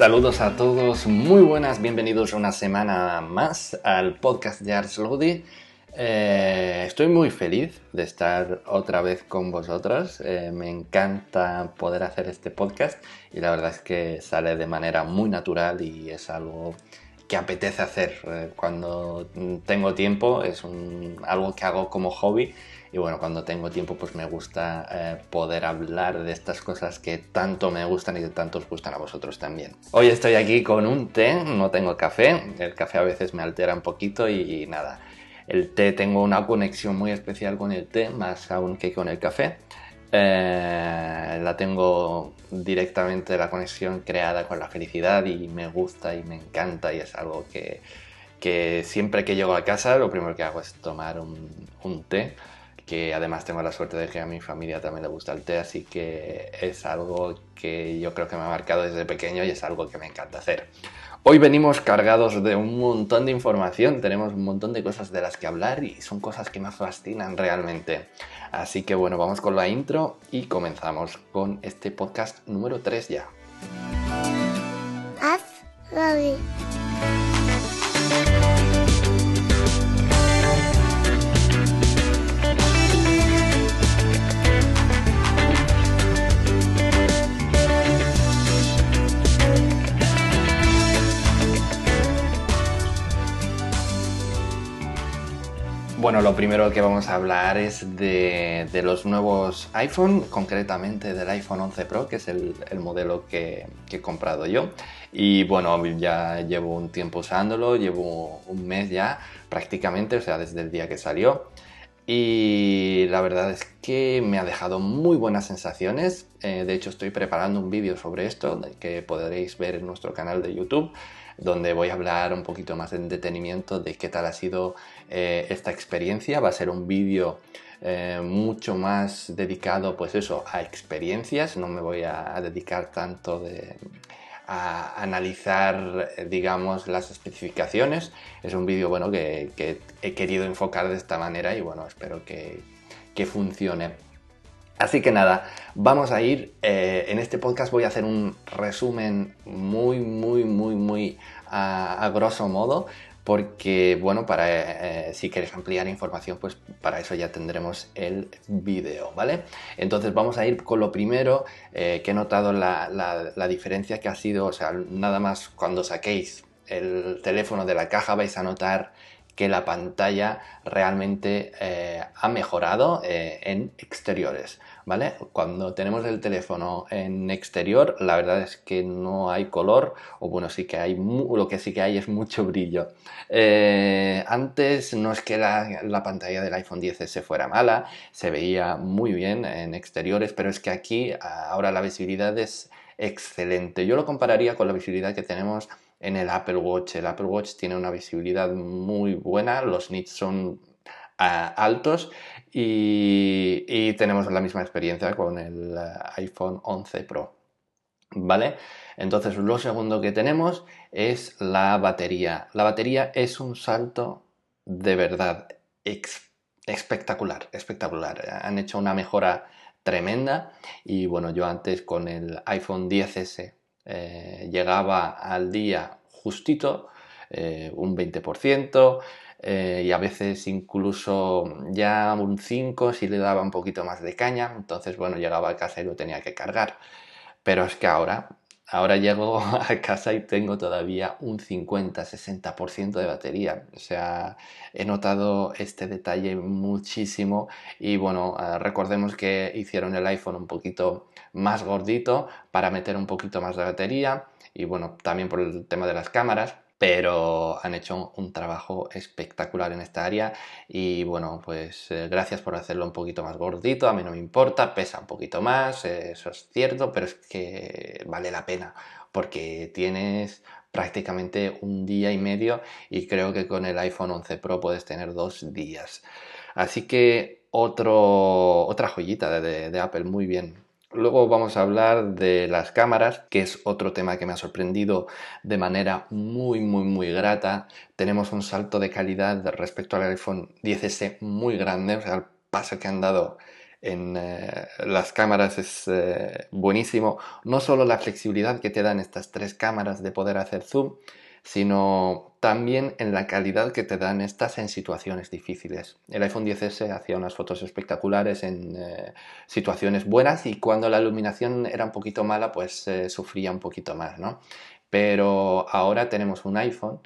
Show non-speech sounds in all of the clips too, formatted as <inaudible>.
Saludos a todos, muy buenas, bienvenidos una semana más al podcast de Ars. Eh, estoy muy feliz de estar otra vez con vosotros. Eh, me encanta poder hacer este podcast y la verdad es que sale de manera muy natural y es algo que apetece hacer eh, cuando tengo tiempo. Es algo que hago como hobby y bueno, cuando tengo tiempo pues me gusta eh, poder hablar de estas cosas que tanto me gustan y que tanto os gustan a vosotros también. Hoy estoy aquí con un té, no tengo café, el café a veces me altera un poquito y, nada. El té tengo una conexión muy especial con el té, más aún que con el café. Eh, la tengo directamente la conexión creada con la felicidad y me gusta y me encanta y es algo que, que siempre que llego a casa lo primero que hago es tomar un, un té que además tengo la suerte de que a mi familia también le gusta el té, así que es algo que yo creo que me ha marcado desde pequeño y es algo que me encanta hacer. Hoy venimos cargados de un montón de información, tenemos un montón de cosas de las que hablar y son cosas que me fascinan realmente. Así que bueno, vamos con la intro y comenzamos con este podcast número 3 ya. Bueno, lo primero que vamos a hablar es de, los nuevos iPhone, concretamente del iPhone 11 Pro, que es el, modelo que, he comprado yo. Y bueno, ya llevo un tiempo usándolo, llevo un mes ya prácticamente, o sea, desde el día que salió. Y la verdad es que me ha dejado muy buenas sensaciones. Eh, de hecho, estoy preparando un vídeo sobre esto que podréis ver en nuestro canal de YouTube donde voy a hablar un poquito más en detenimiento de qué tal ha sido eh, esta experiencia. Va a ser un vídeo eh, mucho más dedicado, pues eso, a experiencias. No me voy a, dedicar tanto a analizar, digamos, las especificaciones. Es un vídeo, bueno, que, he querido enfocar de esta manera y, bueno, espero que, funcione. Así que nada, vamos a ir, eh, en este podcast voy a hacer un resumen muy, muy, muy, muy a, grosso modo, porque bueno, para eh, si quieres ampliar información, pues para eso ya tendremos el vídeo, ¿vale? Entonces vamos a ir con lo primero eh, que he notado la, la, diferencia que ha sido, o sea, nada más cuando saquéis el teléfono de la caja vais a notar que la pantalla realmente eh, ha mejorado eh, en exteriores, ¿vale? Cuando tenemos el teléfono en exterior, la verdad es que no hay color, o bueno, sí que hay, lo que sí que hay es mucho brillo. Eh, antes no es que la, la, pantalla del iPhone 10S fuera mala, se veía muy bien en exteriores, pero es que aquí ahora la visibilidad es excelente. Yo lo compararía con la visibilidad que tenemos en el Apple Watch. El Apple Watch tiene una visibilidad muy buena, los nits son ah, altos y, tenemos la misma experiencia con el ah, iPhone 11 Pro. ¿Vale? Entonces, lo segundo que tenemos es la batería. La batería es un salto de verdad espectacular, espectacular. Han hecho una mejora tremenda y bueno, yo antes con el iPhone 10S eh, llegaba al día justito, eh, un 20%, eh, y a veces incluso ya un 5 si le daba un poquito más de caña, entonces bueno, llegaba a casa y lo tenía que cargar. Pero es que ahora, ahora llego <laughs> a casa y tengo todavía un 50-60% de batería. O sea, he notado este detalle muchísimo y bueno, recordemos que hicieron el iPhone un poquito más gordito para meter un poquito más de batería y bueno, también por el tema de las cámaras pero han hecho un trabajo espectacular en esta área y bueno, pues eh, gracias por hacerlo un poquito más gordito, a mí no me importa, pesa un poquito más, eh, eso es cierto, pero es que vale la pena porque tienes prácticamente un día y medio y creo que con el iPhone 11 Pro puedes tener dos días. Así que otra joyita de Apple, muy bien Luego vamos a hablar de las cámaras, que es otro tema que me ha sorprendido de manera muy, muy, muy grata. Tenemos un salto de calidad respecto al iPhone 10S muy grande, o sea, el paso que han dado en eh, las cámaras es eh, buenísimo. No solo la flexibilidad que te dan estas tres cámaras de poder hacer zoom, sino también en la calidad que te dan estas en situaciones difíciles. El iPhone 10S hacía unas fotos espectaculares en eh, situaciones buenas y cuando la iluminación era un poquito mala, pues sufría un poquito más, ¿no? Pero ahora tenemos un iPhone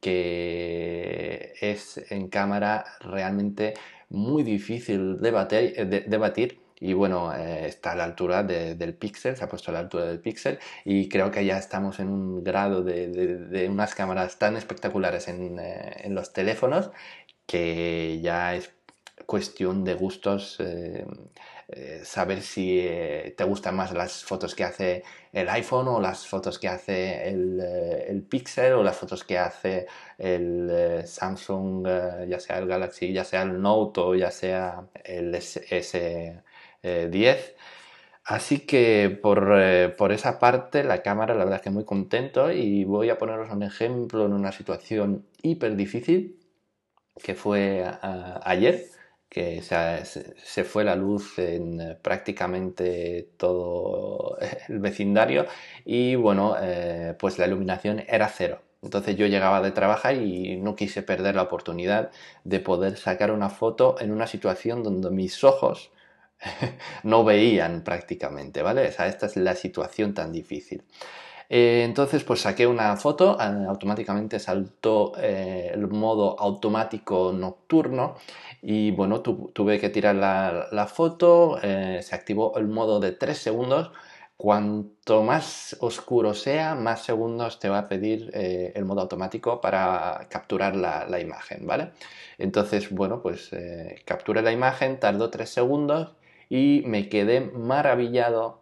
que es en cámara realmente muy difícil debatir, debatir y bueno, eh, está a la altura del píxel, se ha puesto a la altura del píxel y creo que ya estamos en un grado de, unas cámaras tan espectaculares en, eh, en, los teléfonos que ya es cuestión de gustos eh, saber si te gustan más las fotos que hace el iPhone o las fotos que hace el, el Pixel o las fotos que hace el Samsung, ya sea el Galaxy, ya sea el Note o ya sea el S10. Así que por, por, esa parte la cámara la verdad es que muy contento y voy a poneros un ejemplo en una situación hiper difícil que fue ayer que se, fue la luz en eh, prácticamente todo <laughs> el vecindario y bueno, eh, pues la iluminación era cero. Entonces yo llegaba de trabajar y no quise perder la oportunidad de poder sacar una foto en una situación donde mis ojos <laughs> no veían prácticamente, ¿vale? Esta es la situación tan difícil. Eh, entonces, pues saqué una foto, automáticamente saltó el modo automático nocturno y bueno, tuve que tirar la, foto, eh, se activó el modo de 3 segundos. Cuanto más oscuro sea, más segundos te va a pedir eh, el modo automático para capturar la, imagen, ¿vale? Entonces, bueno, pues eh, capturé la imagen, tardó 3 segundos y me quedé maravillado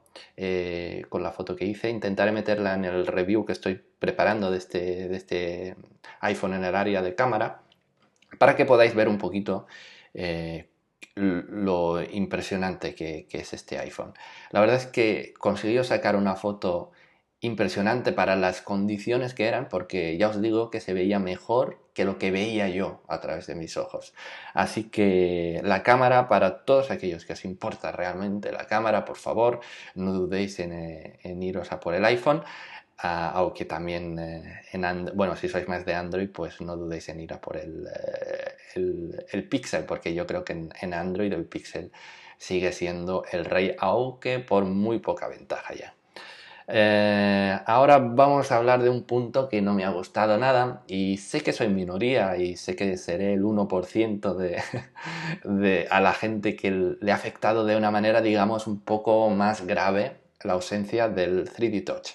con la foto que hice. Intentaré meterla en el review que estoy preparando de este, de este iPhone en el área de cámara para que podáis ver un poquito eh, lo impresionante que, es este iPhone. La verdad es que consiguió sacar una foto impresionante para las condiciones que eran, porque ya os digo que se veía mejor que lo que veía yo a través de mis ojos. Así que la cámara, para todos aquellos que os importa realmente la cámara, por favor, no dudéis en, eh, en iros a por el iPhone aunque también eh, en bueno, si sois más de Android, pues no dudéis en ir a por el, eh, el, Pixel, porque yo creo que en, Android el Pixel sigue siendo el rey, aunque por muy poca ventaja ya. Eh, ahora vamos a hablar de un punto que no me ha gustado nada y sé que soy minoría y sé que seré el 1% de, <laughs> de, a la gente que le ha afectado de una manera, digamos, un poco más grave la ausencia del 3D Touch.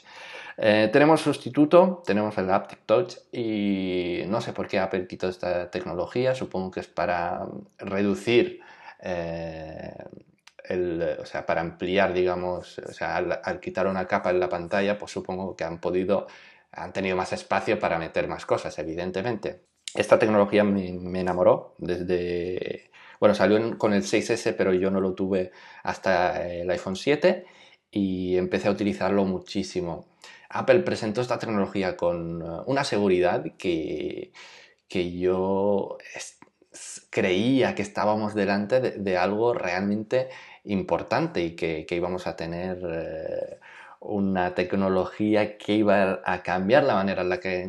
Eh, tenemos sustituto, tenemos el Aptic Touch y no sé por qué Apple quitó esta tecnología, supongo que es para reducir, eh, o sea, para ampliar, digamos, o sea, al, quitar una capa en la pantalla, pues supongo que han podido, han tenido más espacio para meter más cosas, evidentemente. Esta tecnología me, enamoró desde, bueno, salió con el 6S, pero yo no lo tuve hasta el iPhone 7 y empecé a utilizarlo muchísimo. Apple presentó esta tecnología con eh, una seguridad que, que yo creía que estábamos delante de, algo realmente importante y que, íbamos a tener eh, una tecnología que iba a cambiar la manera en la que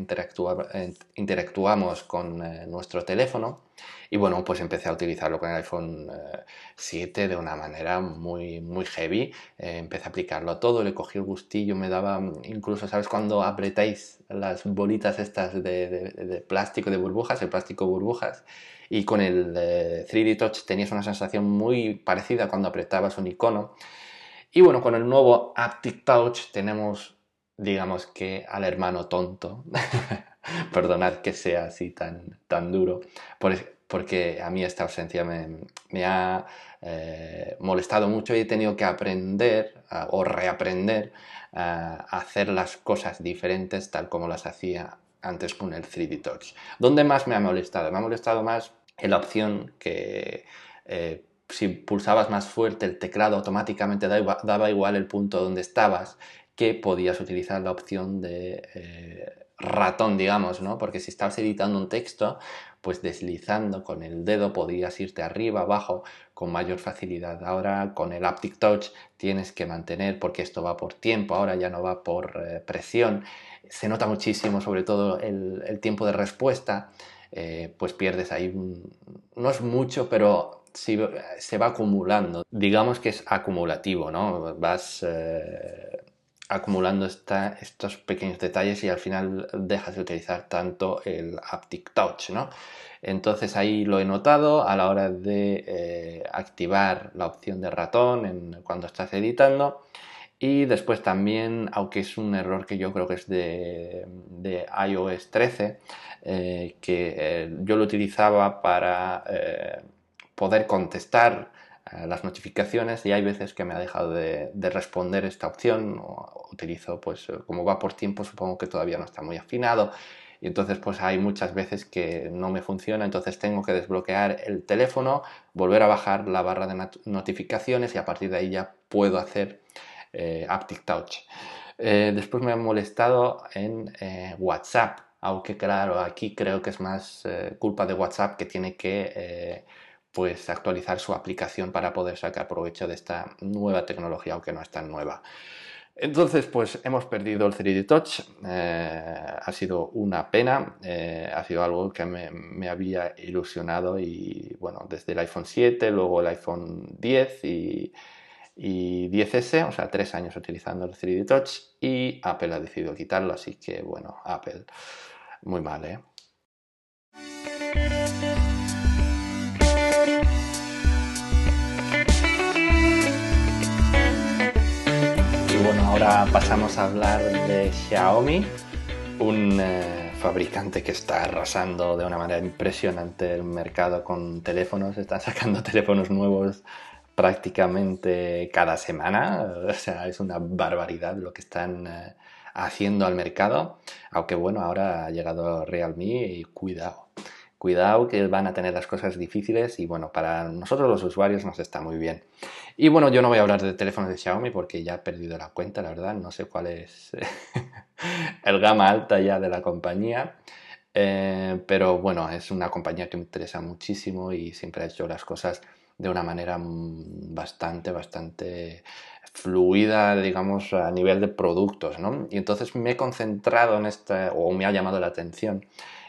interactuamos con eh, nuestro teléfono. Y bueno, pues empecé a utilizarlo con el iPhone 7 de una manera muy, muy heavy. Eh, empecé a aplicarlo a todo, le cogí el gustillo, me daba, incluso, ¿sabes? Cuando apretáis las bolitas estas de, plástico, de burbujas, el plástico burbujas, y con el 3D eh, Touch tenías una sensación muy parecida cuando apretabas un icono. Y bueno, con el nuevo Aptic Touch tenemos, digamos que, al hermano tonto. <laughs> Perdonad que sea así tan, tan duro. Por, porque a mí esta ausencia me, ha eh, molestado mucho y he tenido que aprender o reaprender a hacer las cosas diferentes tal como las hacía antes con el 3D Touch. ¿Dónde más me ha molestado? Me ha molestado más la opción que eh, si pulsabas más fuerte el teclado automáticamente daba, igual el punto donde estabas, que podías utilizar la opción de eh, ratón, digamos, ¿no? Porque si estabas editando un texto, pues deslizando con el dedo podías irte arriba, abajo con mayor facilidad. Ahora con el Aptic Touch tienes que mantener, porque esto va por tiempo, ahora ya no va por eh, presión. Se nota muchísimo, sobre todo el, tiempo de respuesta, eh, pues pierdes ahí, no es mucho, pero se va acumulando. Digamos que es acumulativo, ¿no? Vas eh, acumulando estos pequeños detalles y al final dejas de utilizar tanto el haptic touch, ¿no? Entonces ahí lo he notado a la hora de eh, activar la opción de ratón cuando estás editando. Y después también, aunque es un error que yo creo que es de, iOS 13, eh, que yo lo utilizaba para poder contestar eh, las notificaciones y hay veces que me ha dejado de, responder esta opción o utilizo pues eh, como va por tiempo supongo que todavía no está muy afinado y entonces pues hay muchas veces que no me funciona entonces tengo que desbloquear el teléfono volver a bajar la barra de notificaciones y a partir de ahí ya puedo hacer eh, Aptic Touch después me ha molestado en WhatsApp aunque claro aquí creo que es más culpa de WhatsApp que tiene que pues actualizar su aplicación para poder sacar provecho de esta nueva tecnología, aunque no es tan nueva. Entonces, pues hemos perdido el 3D Touch, eh, ha sido una pena, eh, ha sido algo que me, había ilusionado y bueno, desde el iPhone 7, luego el iPhone 10 y, y 10S, o sea, tres años utilizando el 3D Touch y Apple ha decidido quitarlo, así que bueno, Apple, muy mal, ¿eh? Bueno, ahora pasamos a hablar de Xiaomi, un eh, fabricante que está arrasando de una manera impresionante el mercado con teléfonos. Están sacando <laughs> teléfonos nuevos prácticamente cada semana. O sea, es una barbaridad lo que están eh, haciendo al mercado. Aunque bueno, ahora ha llegado Realme y cuidado. Cuidado que van a tener las cosas difíciles y bueno, para nosotros los usuarios nos está muy bien. Y bueno, yo no voy a hablar de teléfonos de Xiaomi porque ya he perdido la cuenta, la verdad, no sé cuál es <laughs> el gama alta ya de la compañía. Eh, pero bueno, es una compañía que me interesa muchísimo y siempre ha hecho las cosas de una manera bastante, bastante fluida, digamos, a nivel de productos, ¿no? Y entonces me he concentrado en esta, o me ha llamado la atención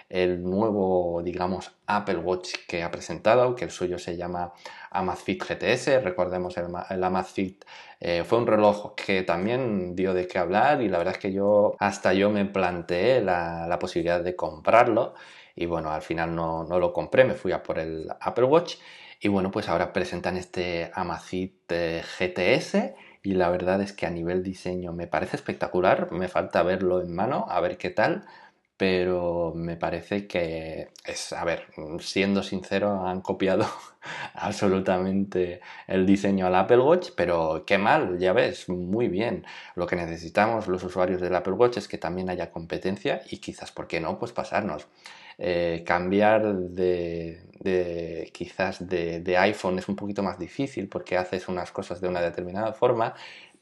el nuevo, digamos, Apple Watch que ha presentado, que el suyo se llama Amazfit GTS. Recordemos, el, Amazfit eh, fue un reloj que también dio de qué hablar y la verdad es que yo, hasta yo me planteé la, posibilidad de comprarlo y bueno, al final no, no, lo compré, me fui a por el Apple Watch y bueno, pues ahora presentan este Amazfit eh, GTS y la verdad es que a nivel diseño me parece espectacular, me falta verlo en mano, a ver qué tal, pero me parece que es, a ver, siendo sincero, han copiado <laughs> absolutamente el diseño al Apple Watch, pero qué mal, ya ves, muy bien. Lo que necesitamos los usuarios del Apple Watch es que también haya competencia y quizás, ¿por qué no? Pues pasarnos. Eh, cambiar de, de quizás de, de, iPhone es un poquito más difícil porque haces unas cosas de una determinada forma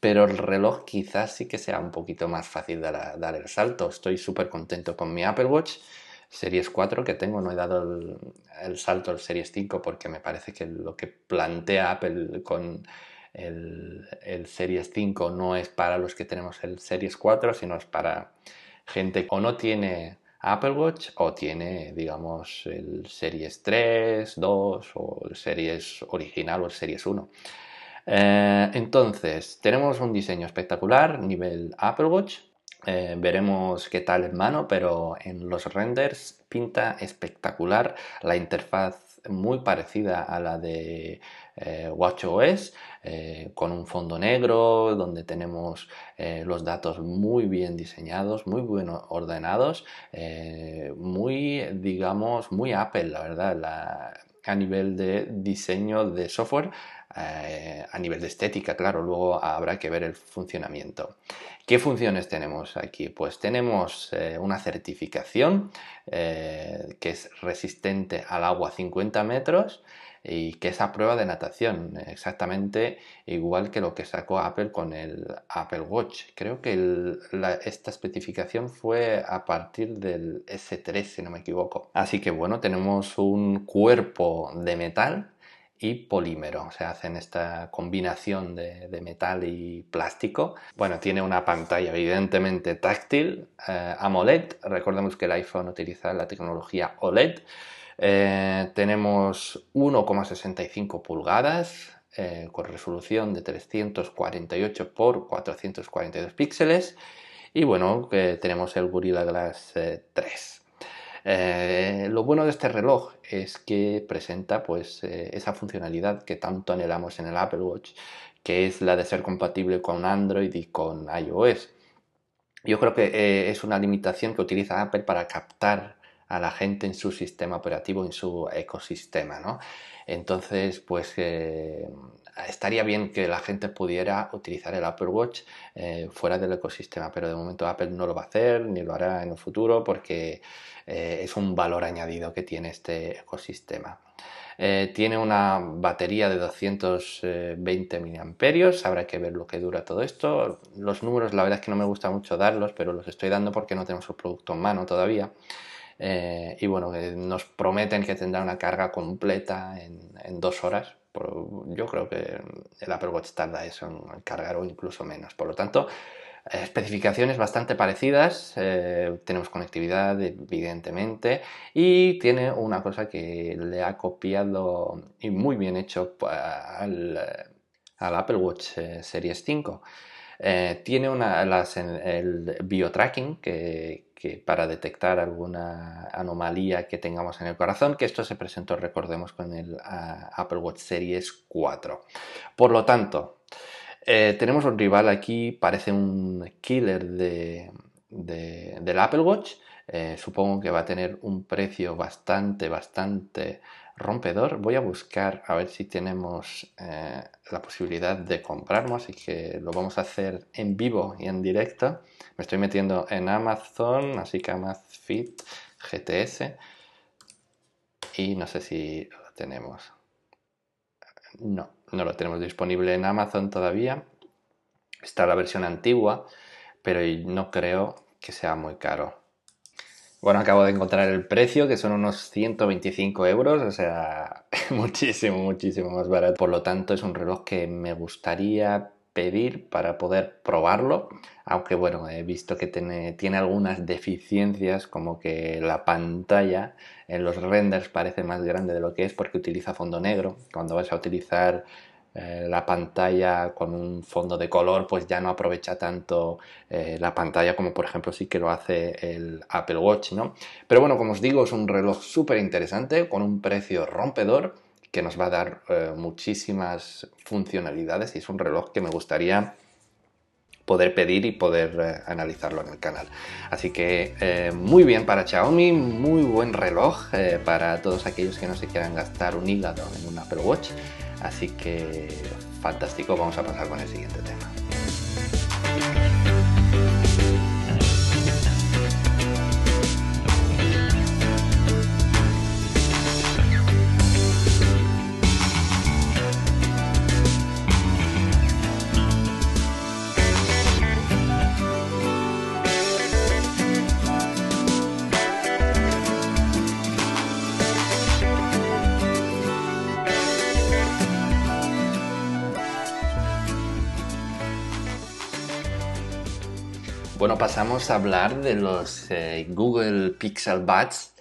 pero el reloj quizás sí que sea un poquito más fácil dar, dar el salto. Estoy súper contento con mi Apple Watch Series 4 que tengo, no he dado el, salto al Series 5 porque me parece que lo que plantea Apple con el, Series 5 no es para los que tenemos el Series 4, sino es para gente que o no tiene Apple Watch o tiene, digamos, el Series 3, 2 o el Series original o el Series 1. Eh, entonces, tenemos un diseño espectacular, nivel Apple Watch. Eh, veremos qué tal en mano, pero en los renders pinta espectacular. La interfaz muy parecida a la de eh, WatchOS, con un fondo negro, donde tenemos los datos muy bien diseñados, muy bien ordenados, muy, digamos, muy Apple, la verdad, a nivel de diseño de software eh, a nivel de estética, claro, luego habrá que ver el funcionamiento. ¿Qué funciones tenemos aquí? Pues tenemos eh, una certificación eh, que es resistente al agua 50 metros, y que es a prueba de natación, exactamente igual que lo que sacó Apple con el Apple Watch. Creo que esta especificación fue a partir del S3, si no me equivoco. Así que bueno, tenemos un cuerpo de metal y polímero, o sea, hacen esta combinación de, metal y plástico. Bueno, tiene una pantalla evidentemente táctil, eh, AMOLED, recordemos que el iPhone utiliza la tecnología OLED. Eh, tenemos 1,65 pulgadas eh, con resolución de 348 x 442 píxeles y bueno, tenemos el Gorilla Glass 3. Eh, lo bueno de este reloj es que presenta pues esa funcionalidad que tanto anhelamos en el Apple Watch, que es la de ser compatible con Android y con iOS. Yo creo que es una limitación que utiliza Apple para captar a la gente en su sistema operativo, en su ecosistema, ¿no? Entonces, pues estaría bien que la gente pudiera utilizar el Apple Watch eh, fuera del ecosistema, pero de momento Apple no lo va a hacer ni lo hará en el futuro porque eh, es un valor añadido que tiene este ecosistema. Eh, tiene una batería de 220 mAh, habrá que ver lo que dura todo esto. Los números la verdad es que no me gusta mucho darlos, pero los estoy dando porque no tenemos el producto en mano todavía. Y bueno, nos prometen que tendrá una carga completa en dos horas, yo creo que el Apple Watch tarda eso en cargar o incluso menos. Por lo tanto, especificaciones bastante parecidas, eh, tenemos conectividad evidentemente y tiene una cosa que le ha copiado y muy bien hecho al, Apple Watch eh, Series 5. Eh, tiene una, el biotracking que, para detectar alguna anomalía que tengamos en el corazón, que esto se presentó, recordemos, con el Apple Watch Series 4. Por lo tanto, eh, tenemos un rival aquí, parece un killer de, del Apple Watch. Eh, supongo que va a tener un precio bastante, bastante rompedor. Voy a buscar a ver si tenemos eh, la posibilidad de comprarlo, así que lo vamos a hacer en vivo y en directo. Me estoy metiendo en Amazon, así que Amazfit GTS y no sé si lo tenemos. No, no lo tenemos disponible en Amazon todavía. Está la versión antigua, pero no creo que sea muy caro. Bueno, acabo de encontrar el precio, que son unos 125 euros, o sea, <laughs> muchísimo, muchísimo más barato. Por lo tanto, es un reloj que me gustaría pedir para poder probarlo, aunque bueno, he visto que tiene, algunas deficiencias, como que la pantalla en los renders parece más grande de lo que es porque utiliza fondo negro. Cuando vas a utilizar eh, la pantalla con un fondo de color pues ya no aprovecha tanto eh, la pantalla como por ejemplo sí que lo hace el Apple Watch, ¿no? Pero bueno, como os digo, es un reloj súper interesante con un precio rompedor que nos va a dar eh, muchísimas funcionalidades y es un reloj que me gustaría poder pedir y poder analizarlo en el canal. Así que muy bien para Xiaomi, muy buen reloj para todos aquellos que no se quieran gastar un hígado en un Apple Watch. Así que fantástico, vamos a pasar con el siguiente tema. Pasamos a hablar de los eh, Google Pixel Buds.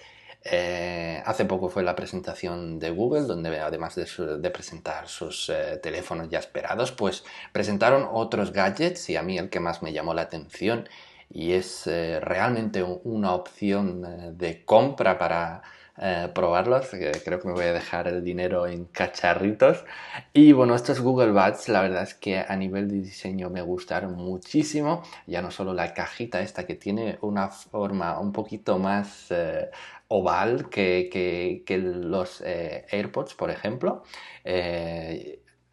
Eh, hace poco fue la presentación de Google, donde además de, presentar sus eh, teléfonos ya esperados, pues presentaron otros gadgets y a mí el que más me llamó la atención y es realmente una opción de compra para eh, probarlos. creo que me voy a dejar el dinero en cacharritos. Y bueno, estos Google Buds, la verdad es que a nivel de diseño me gustaron muchísimo. Ya no solo la cajita esta que tiene una forma un poquito más eh, oval que, los eh, AirPods, por ejemplo.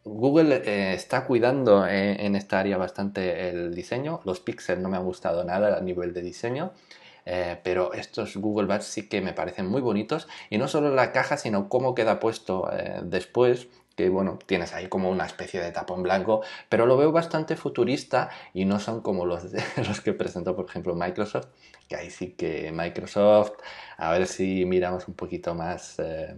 Google está cuidando en, esta área bastante el diseño. Los Pixel no me han gustado nada a nivel de diseño. Eh, pero estos Google Buds sí que me parecen muy bonitos. Y no solo la caja, sino cómo queda puesto eh, después que bueno, tienes ahí como una especie de tapón blanco, pero lo veo bastante futurista y no son como los, <laughs> los que presentó, por ejemplo, Microsoft, que ahí sí que Microsoft, a ver si miramos un poquito más eh,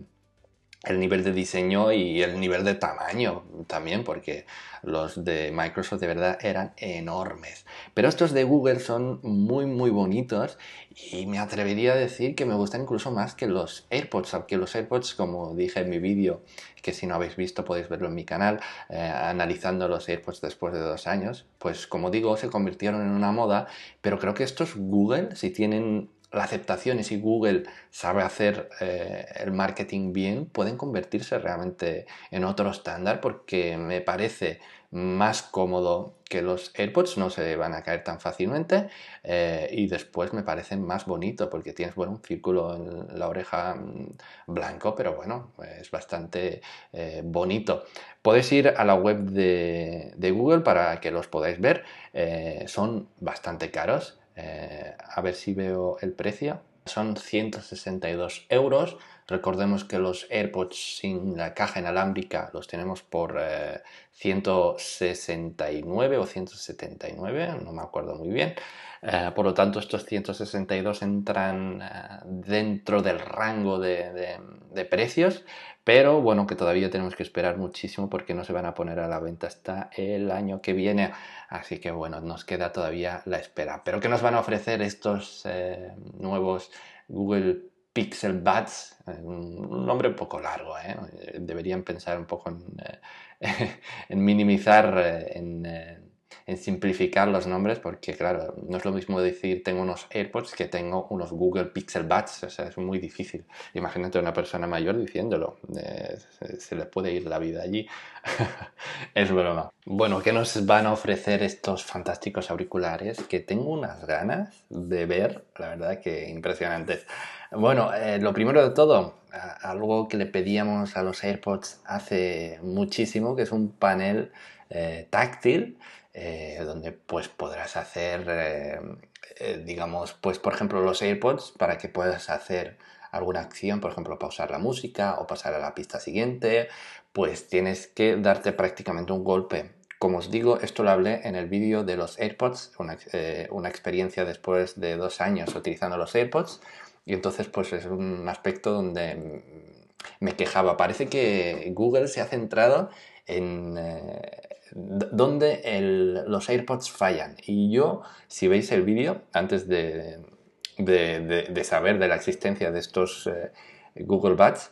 el nivel de diseño y el nivel de tamaño también, porque los de Microsoft de verdad eran enormes. Pero estos de Google son muy muy bonitos y me atrevería a decir que me gustan incluso más que los AirPods, aunque los AirPods, como dije en mi vídeo, que si no habéis visto podéis verlo en mi canal, eh, analizando los AirPods después de dos años, pues como digo, se convirtieron en una moda, pero creo que estos Google, si tienen la aceptación y si Google sabe hacer eh, el marketing bien, pueden convertirse realmente en otro estándar porque me parece más cómodo que los AirPods, no se van a caer tan fácilmente eh, y después me parecen más bonito porque tienes bueno, un círculo en la oreja mm, blanco, pero bueno, es bastante eh, bonito. Podéis ir a la web de, de, Google para que los podáis ver, son bastante caros. Eh, a ver si veo el precio. Son 162 euros. Recordemos que los AirPods sin la caja inalámbrica los tenemos por 169 eh, o 179, no me acuerdo muy bien. Eh, por lo tanto, estos 162 entran dentro del rango de, de, precios, pero bueno, que todavía tenemos que esperar muchísimo porque no se van a poner a la venta hasta el año que viene. Así que bueno, nos queda todavía la espera. Pero ¿qué nos van a ofrecer estos eh, nuevos Google Pixel Buds? Eh, un nombre un poco largo, ¿eh? Deberían pensar un poco en, <laughs> en minimizar, en en simplificar los nombres porque, claro, no es lo mismo decir tengo unos AirPods que tengo unos Google Pixel Buds, o sea, es muy difícil. Imagínate a una persona mayor diciéndolo, eh, se, le puede ir la vida allí. <laughs> es broma. Bueno, ¿qué nos van a ofrecer estos fantásticos auriculares? Que tengo unas ganas de ver, la verdad que impresionantes. Bueno, eh, lo primero de todo, algo que le pedíamos a los AirPods hace muchísimo, que es un panel eh, táctil eh, donde pues podrás hacer, eh, eh, digamos, pues por ejemplo los AirPods para que puedas hacer alguna acción, por ejemplo pausar la música o pasar a la pista siguiente, pues tienes que darte prácticamente un golpe. Como os digo, esto lo hablé en el vídeo de los AirPods, una, experiencia después de dos años utilizando los AirPods, y entonces pues es un aspecto donde me quejaba. Parece que Google se ha centrado en, donde los AirPods fallan. Y yo, si veis el vídeo, antes de, saber de la existencia de estos eh, Google Buds,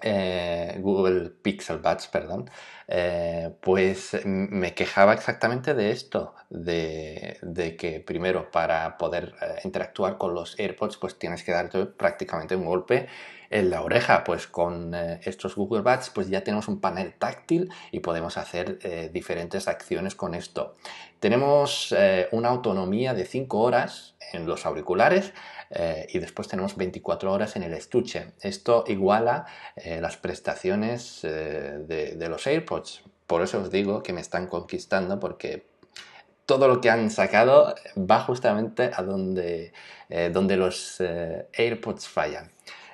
eh, Google Pixel Buds, perdón, eh, pues me quejaba exactamente de esto, de, que primero para poder interactuar con los AirPods pues tienes que darte prácticamente un golpe en la oreja, pues con eh, estos Google Buds pues ya tenemos un panel táctil y podemos hacer eh, diferentes acciones con esto. Tenemos eh, una autonomía de 5 horas en los auriculares y después tenemos 24 horas en el estuche. Esto iguala las prestaciones de, los AirPods. Por eso os digo que me están conquistando porque todo lo que han sacado va justamente a donde, donde los AirPods fallan.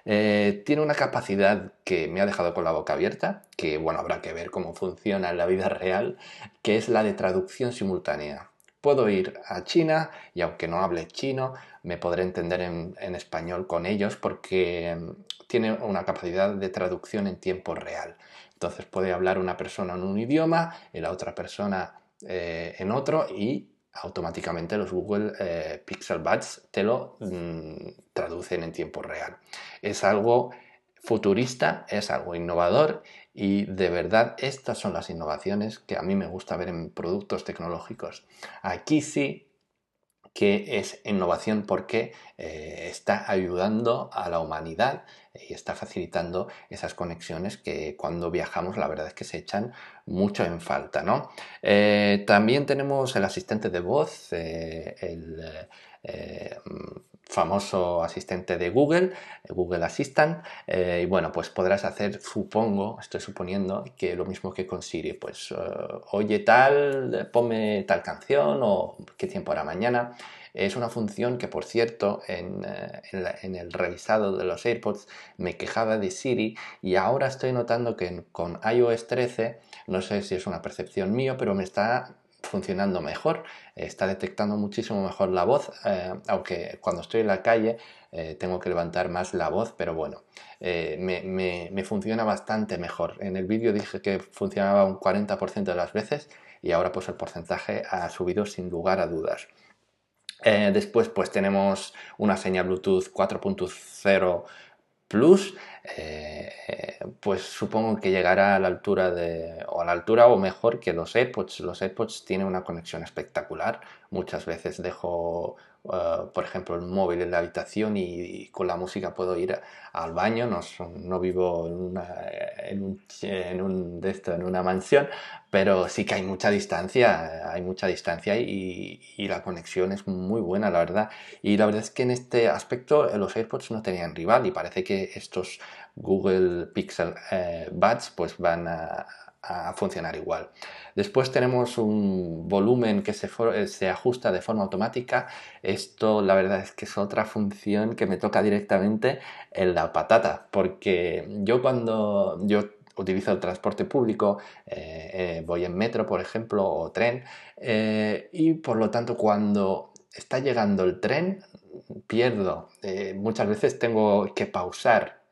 Eh, tiene una capacidad que me ha dejado con la boca abierta, que bueno, habrá que ver cómo funciona en la vida real, que es la de traducción simultánea. Puedo ir a China y aunque no hable chino, me podré entender en, español con ellos porque mm, tiene una capacidad de traducción en tiempo real. Entonces puede hablar una persona en un idioma y la otra persona eh, en otro y automáticamente los Google eh, Pixel Buds te lo mm, traducen en tiempo real. Es algo futurista, es algo innovador y de verdad estas son las innovaciones que a mí me gusta ver en productos tecnológicos. Aquí sí que es innovación porque eh, está ayudando a la humanidad y está facilitando esas conexiones que cuando viajamos la verdad es que se echan mucho en falta. ¿no? Eh, también tenemos el asistente de voz, eh, el famoso asistente de Google, Google Assistant, y bueno, pues podrás hacer, supongo, estoy suponiendo, que lo mismo que con Siri, pues oye tal, ponme tal canción o qué tiempo hará mañana. Es una función que, por cierto, en, en, el revisado de los AirPods me quejaba de Siri y ahora estoy notando que con iOS 13, no sé si es una percepción mía, pero me está funcionando mejor, está detectando muchísimo mejor la voz, eh, aunque cuando estoy en la calle eh, tengo que levantar más la voz, pero bueno, eh, me, funciona bastante mejor. En el vídeo dije que funcionaba un 40% de las veces y ahora pues el porcentaje ha subido sin lugar a dudas. después pues tenemos una señal Bluetooth 4.0 Plus, eh, pues supongo que llegará a la altura de, o a la altura o mejor que los AirPods. Los AirPods tienen una conexión espectacular. Muchas veces dejo eh, por ejemplo, el móvil en la habitación y, con la música puedo ir al baño. No, no vivo en, una, en, un, en, un, de esto, en una mansión, pero sí que hay mucha distancia, hay mucha distancia y, y, la conexión es muy buena, la verdad. Y la verdad es que en este aspecto los AirPods no tenían rival y parece que estos Google Pixel eh, Buds pues van a a funcionar igual. Después tenemos un volumen que se, eh, se, ajusta de forma automática. Esto la verdad es que es otra función que me toca directamente en la patata, porque yo cuando yo utilizo el transporte público, eh, eh, voy en metro, por ejemplo, o tren, y por lo tanto cuando está llegando el tren, pierdo. muchas veces tengo que pausar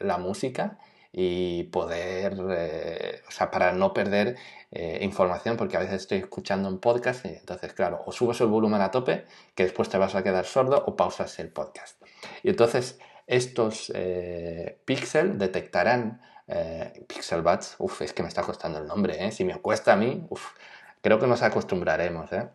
la música y poder, eh, o sea, para no perder eh, información, porque a veces estoy escuchando un podcast y entonces, claro, o subes el volumen a tope, que después te vas a quedar sordo, o pausas el podcast. Y entonces estos eh, Pixel detectarán, Pixel Buds, uff, es que me está costando el nombre, si me cuesta a mí, uff, creo que nos acostumbraremos, ¿eh?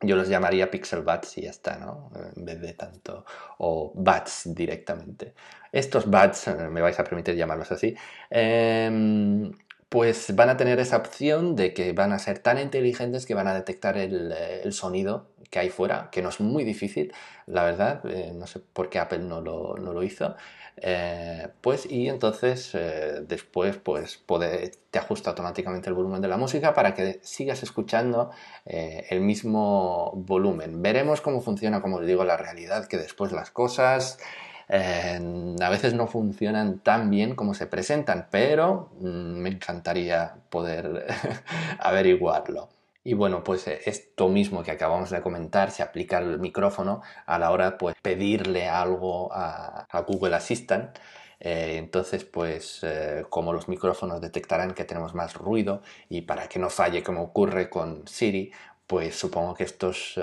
Yo los llamaría pixel bats y ya está, ¿no? En vez de tanto, o bats directamente. Estos bats, eh, me vais a permitir llamarlos así, em, pues van a tener esa opción de que van a ser tan inteligentes que van a detectar el, el sonido que hay fuera, que no es muy difícil, la verdad, eh, no sé por qué Apple no lo, no lo hizo, eh, pues y entonces eh, después pues te ajusta automáticamente el volumen de la música para que sigas escuchando el mismo volumen. Veremos cómo funciona, como os digo, la realidad, que después las cosas... a veces no funcionan tan bien como se presentan, pero mm, me encantaría poder <laughs> averiguarlo. Y bueno, pues eh, esto mismo que acabamos de comentar se aplica al micrófono a la hora de pues, pedirle algo a, Google Assistant. Eh, entonces, pues eh, como los micrófonos detectarán que tenemos más ruido y para que no falle como ocurre con Siri, pues supongo que estos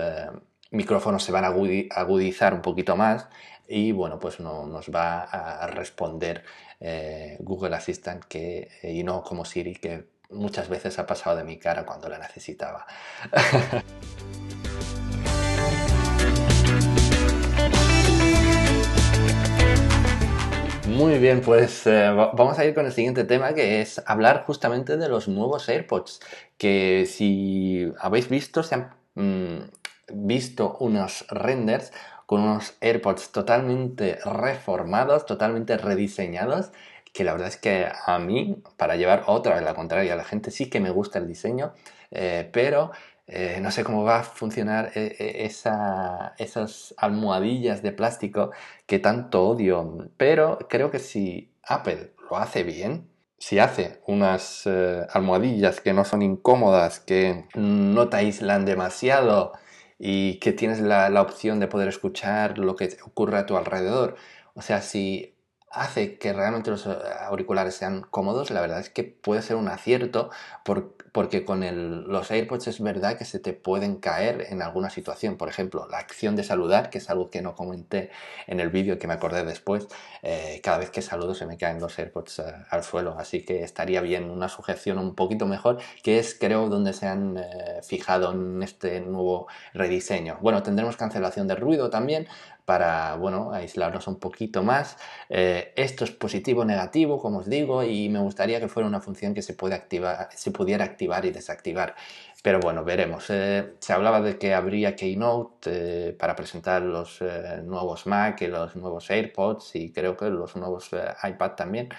micrófonos se van a agudizar un poquito más y bueno, pues no, nos va a responder Google Assistant que, y no como Siri que muchas veces ha pasado de mi cara cuando la necesitaba. <laughs> Muy bien, pues eh, vamos a ir con el siguiente tema que es hablar justamente de los nuevos AirPods, que si habéis visto, se han mm, visto unos renders con unos AirPods totalmente reformados, totalmente rediseñados que la verdad es que a mí, para llevar otra vez la contraria, a la gente sí que me gusta el diseño, eh, pero eh, no sé cómo va a funcionar eh, esas almohadillas de plástico que tanto odio, pero creo que si Apple lo hace bien, si hace unas almohadillas que no son incómodas, que no te aíslan demasiado y que tienes la, la opción de poder escuchar lo que ocurre a tu alrededor, o sea, si hace que realmente los auriculares sean cómodos, la verdad es que puede ser un acierto porque con los AirPods es verdad que se te pueden caer en alguna situación. Por ejemplo, la acción de saludar, que es algo que no comenté en el vídeo que me acordé después, eh, cada vez que saludo se me caen los AirPods eh, al suelo, así que estaría bien una sujeción un poquito mejor, que es creo donde se han fijado en este nuevo rediseño. Bueno, tendremos cancelación de ruido también, para bueno, aislarnos un poquito más. Eh, esto es positivo negativo, como os digo, y me gustaría que fuera una función que se, puede activar, se pudiera activar y desactivar. Pero bueno, veremos. Eh, se hablaba de que habría Keynote eh, para presentar los nuevos Mac los nuevos AirPods y creo que los nuevos iPad también.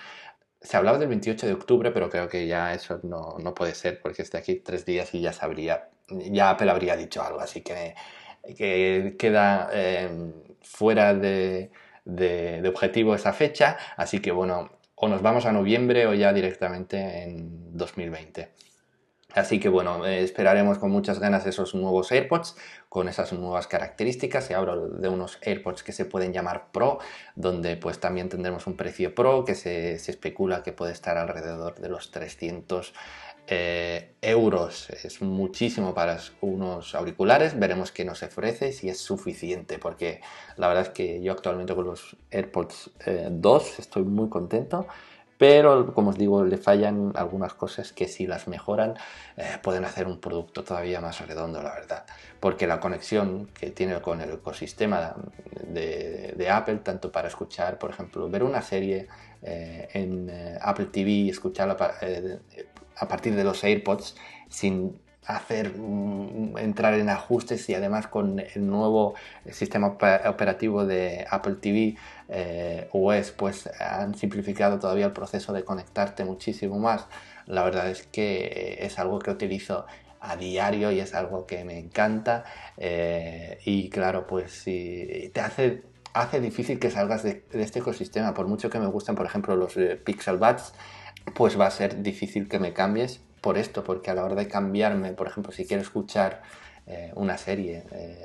Se hablaba del 28 de octubre, pero creo que ya eso no, no puede ser porque es de aquí tres días y ya sabría, ya Apple habría dicho algo, así que que queda fuera de, de, objetivo esa fecha, así que bueno, o nos vamos a noviembre o ya directamente en 2020. Así que bueno, eh, esperaremos con muchas ganas esos nuevos AirPods con esas nuevas características. Y hablo de unos AirPods que se pueden llamar Pro, donde pues también tendremos un precio Pro que se, especula que puede estar alrededor de los 300 eh, euros es muchísimo para unos auriculares. Veremos qué nos ofrece, si es suficiente, porque la verdad es que yo actualmente con los AirPods 2 eh, estoy muy contento. Pero, como os digo, le fallan algunas cosas que si las mejoran eh, pueden hacer un producto todavía más redondo, la verdad. Porque la conexión que tiene con el ecosistema de, Apple, tanto para escuchar, por ejemplo, ver una serie en Apple TV, escucharla para, a partir de los AirPods sin hacer mm, entrar en ajustes y además con el nuevo sistema operativo de Apple TV eh, OS pues han simplificado todavía el proceso de conectarte muchísimo más. La verdad es que es algo que utilizo a diario y es algo que me encanta eh, y claro pues si te hace hace difícil que salgas de, este ecosistema por mucho que me gusten por ejemplo los eh, Pixel Buds pues va a ser difícil que me cambies por esto, porque a la hora de cambiarme, por ejemplo, si quiero escuchar eh, una serie eh,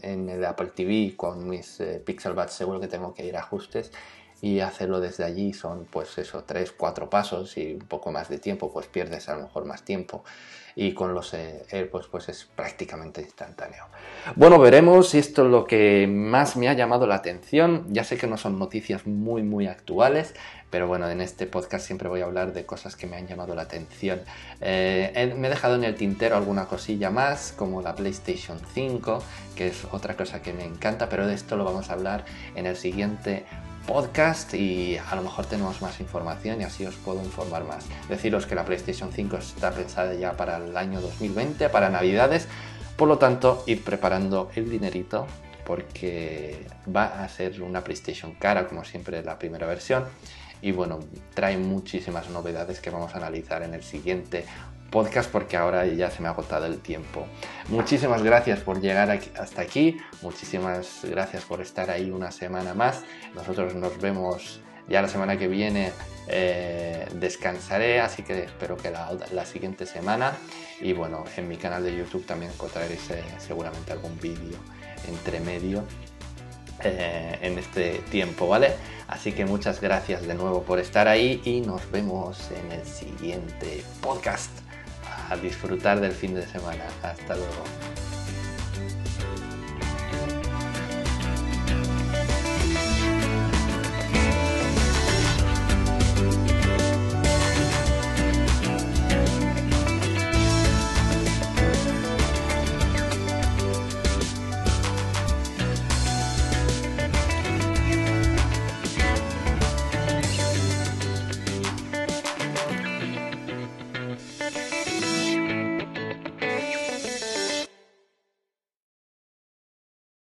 en el Apple TV con mis eh, Pixel Buds, seguro que tengo que ir a ajustes y hacerlo desde allí son pues eso, tres, cuatro pasos y un poco más de tiempo, pues pierdes a lo mejor más tiempo y con los AirPods pues es prácticamente instantáneo. Bueno, veremos si esto es lo que más me ha llamado la atención. Ya sé que no son noticias muy muy actuales, pero bueno, en este podcast siempre voy a hablar de cosas que me han llamado la atención. Eh, me he dejado en el tintero alguna cosilla más, como la PlayStation 5, que es otra cosa que me encanta, pero de esto lo vamos a hablar en el siguiente podcast y a lo mejor tenemos más información y así os puedo informar más. Deciros que la PlayStation 5 está pensada ya para el año 2020, para Navidades, por lo tanto ir preparando el dinerito porque va a ser una PlayStation cara como siempre la primera versión y bueno, trae muchísimas novedades que vamos a analizar en el siguiente podcast porque ahora ya se me ha agotado el tiempo. Muchísimas gracias por llegar hasta aquí, muchísimas gracias por estar ahí una semana más. Nosotros nos vemos ya la semana que viene, eh, descansaré, así que espero que la, siguiente semana. Y bueno, en mi canal de YouTube también encontraréis eh, seguramente algún vídeo entre medio eh, en este tiempo, ¿vale? Así que muchas gracias de nuevo por estar ahí y nos vemos en el siguiente podcast. A disfrutar del fin de semana. Hasta luego.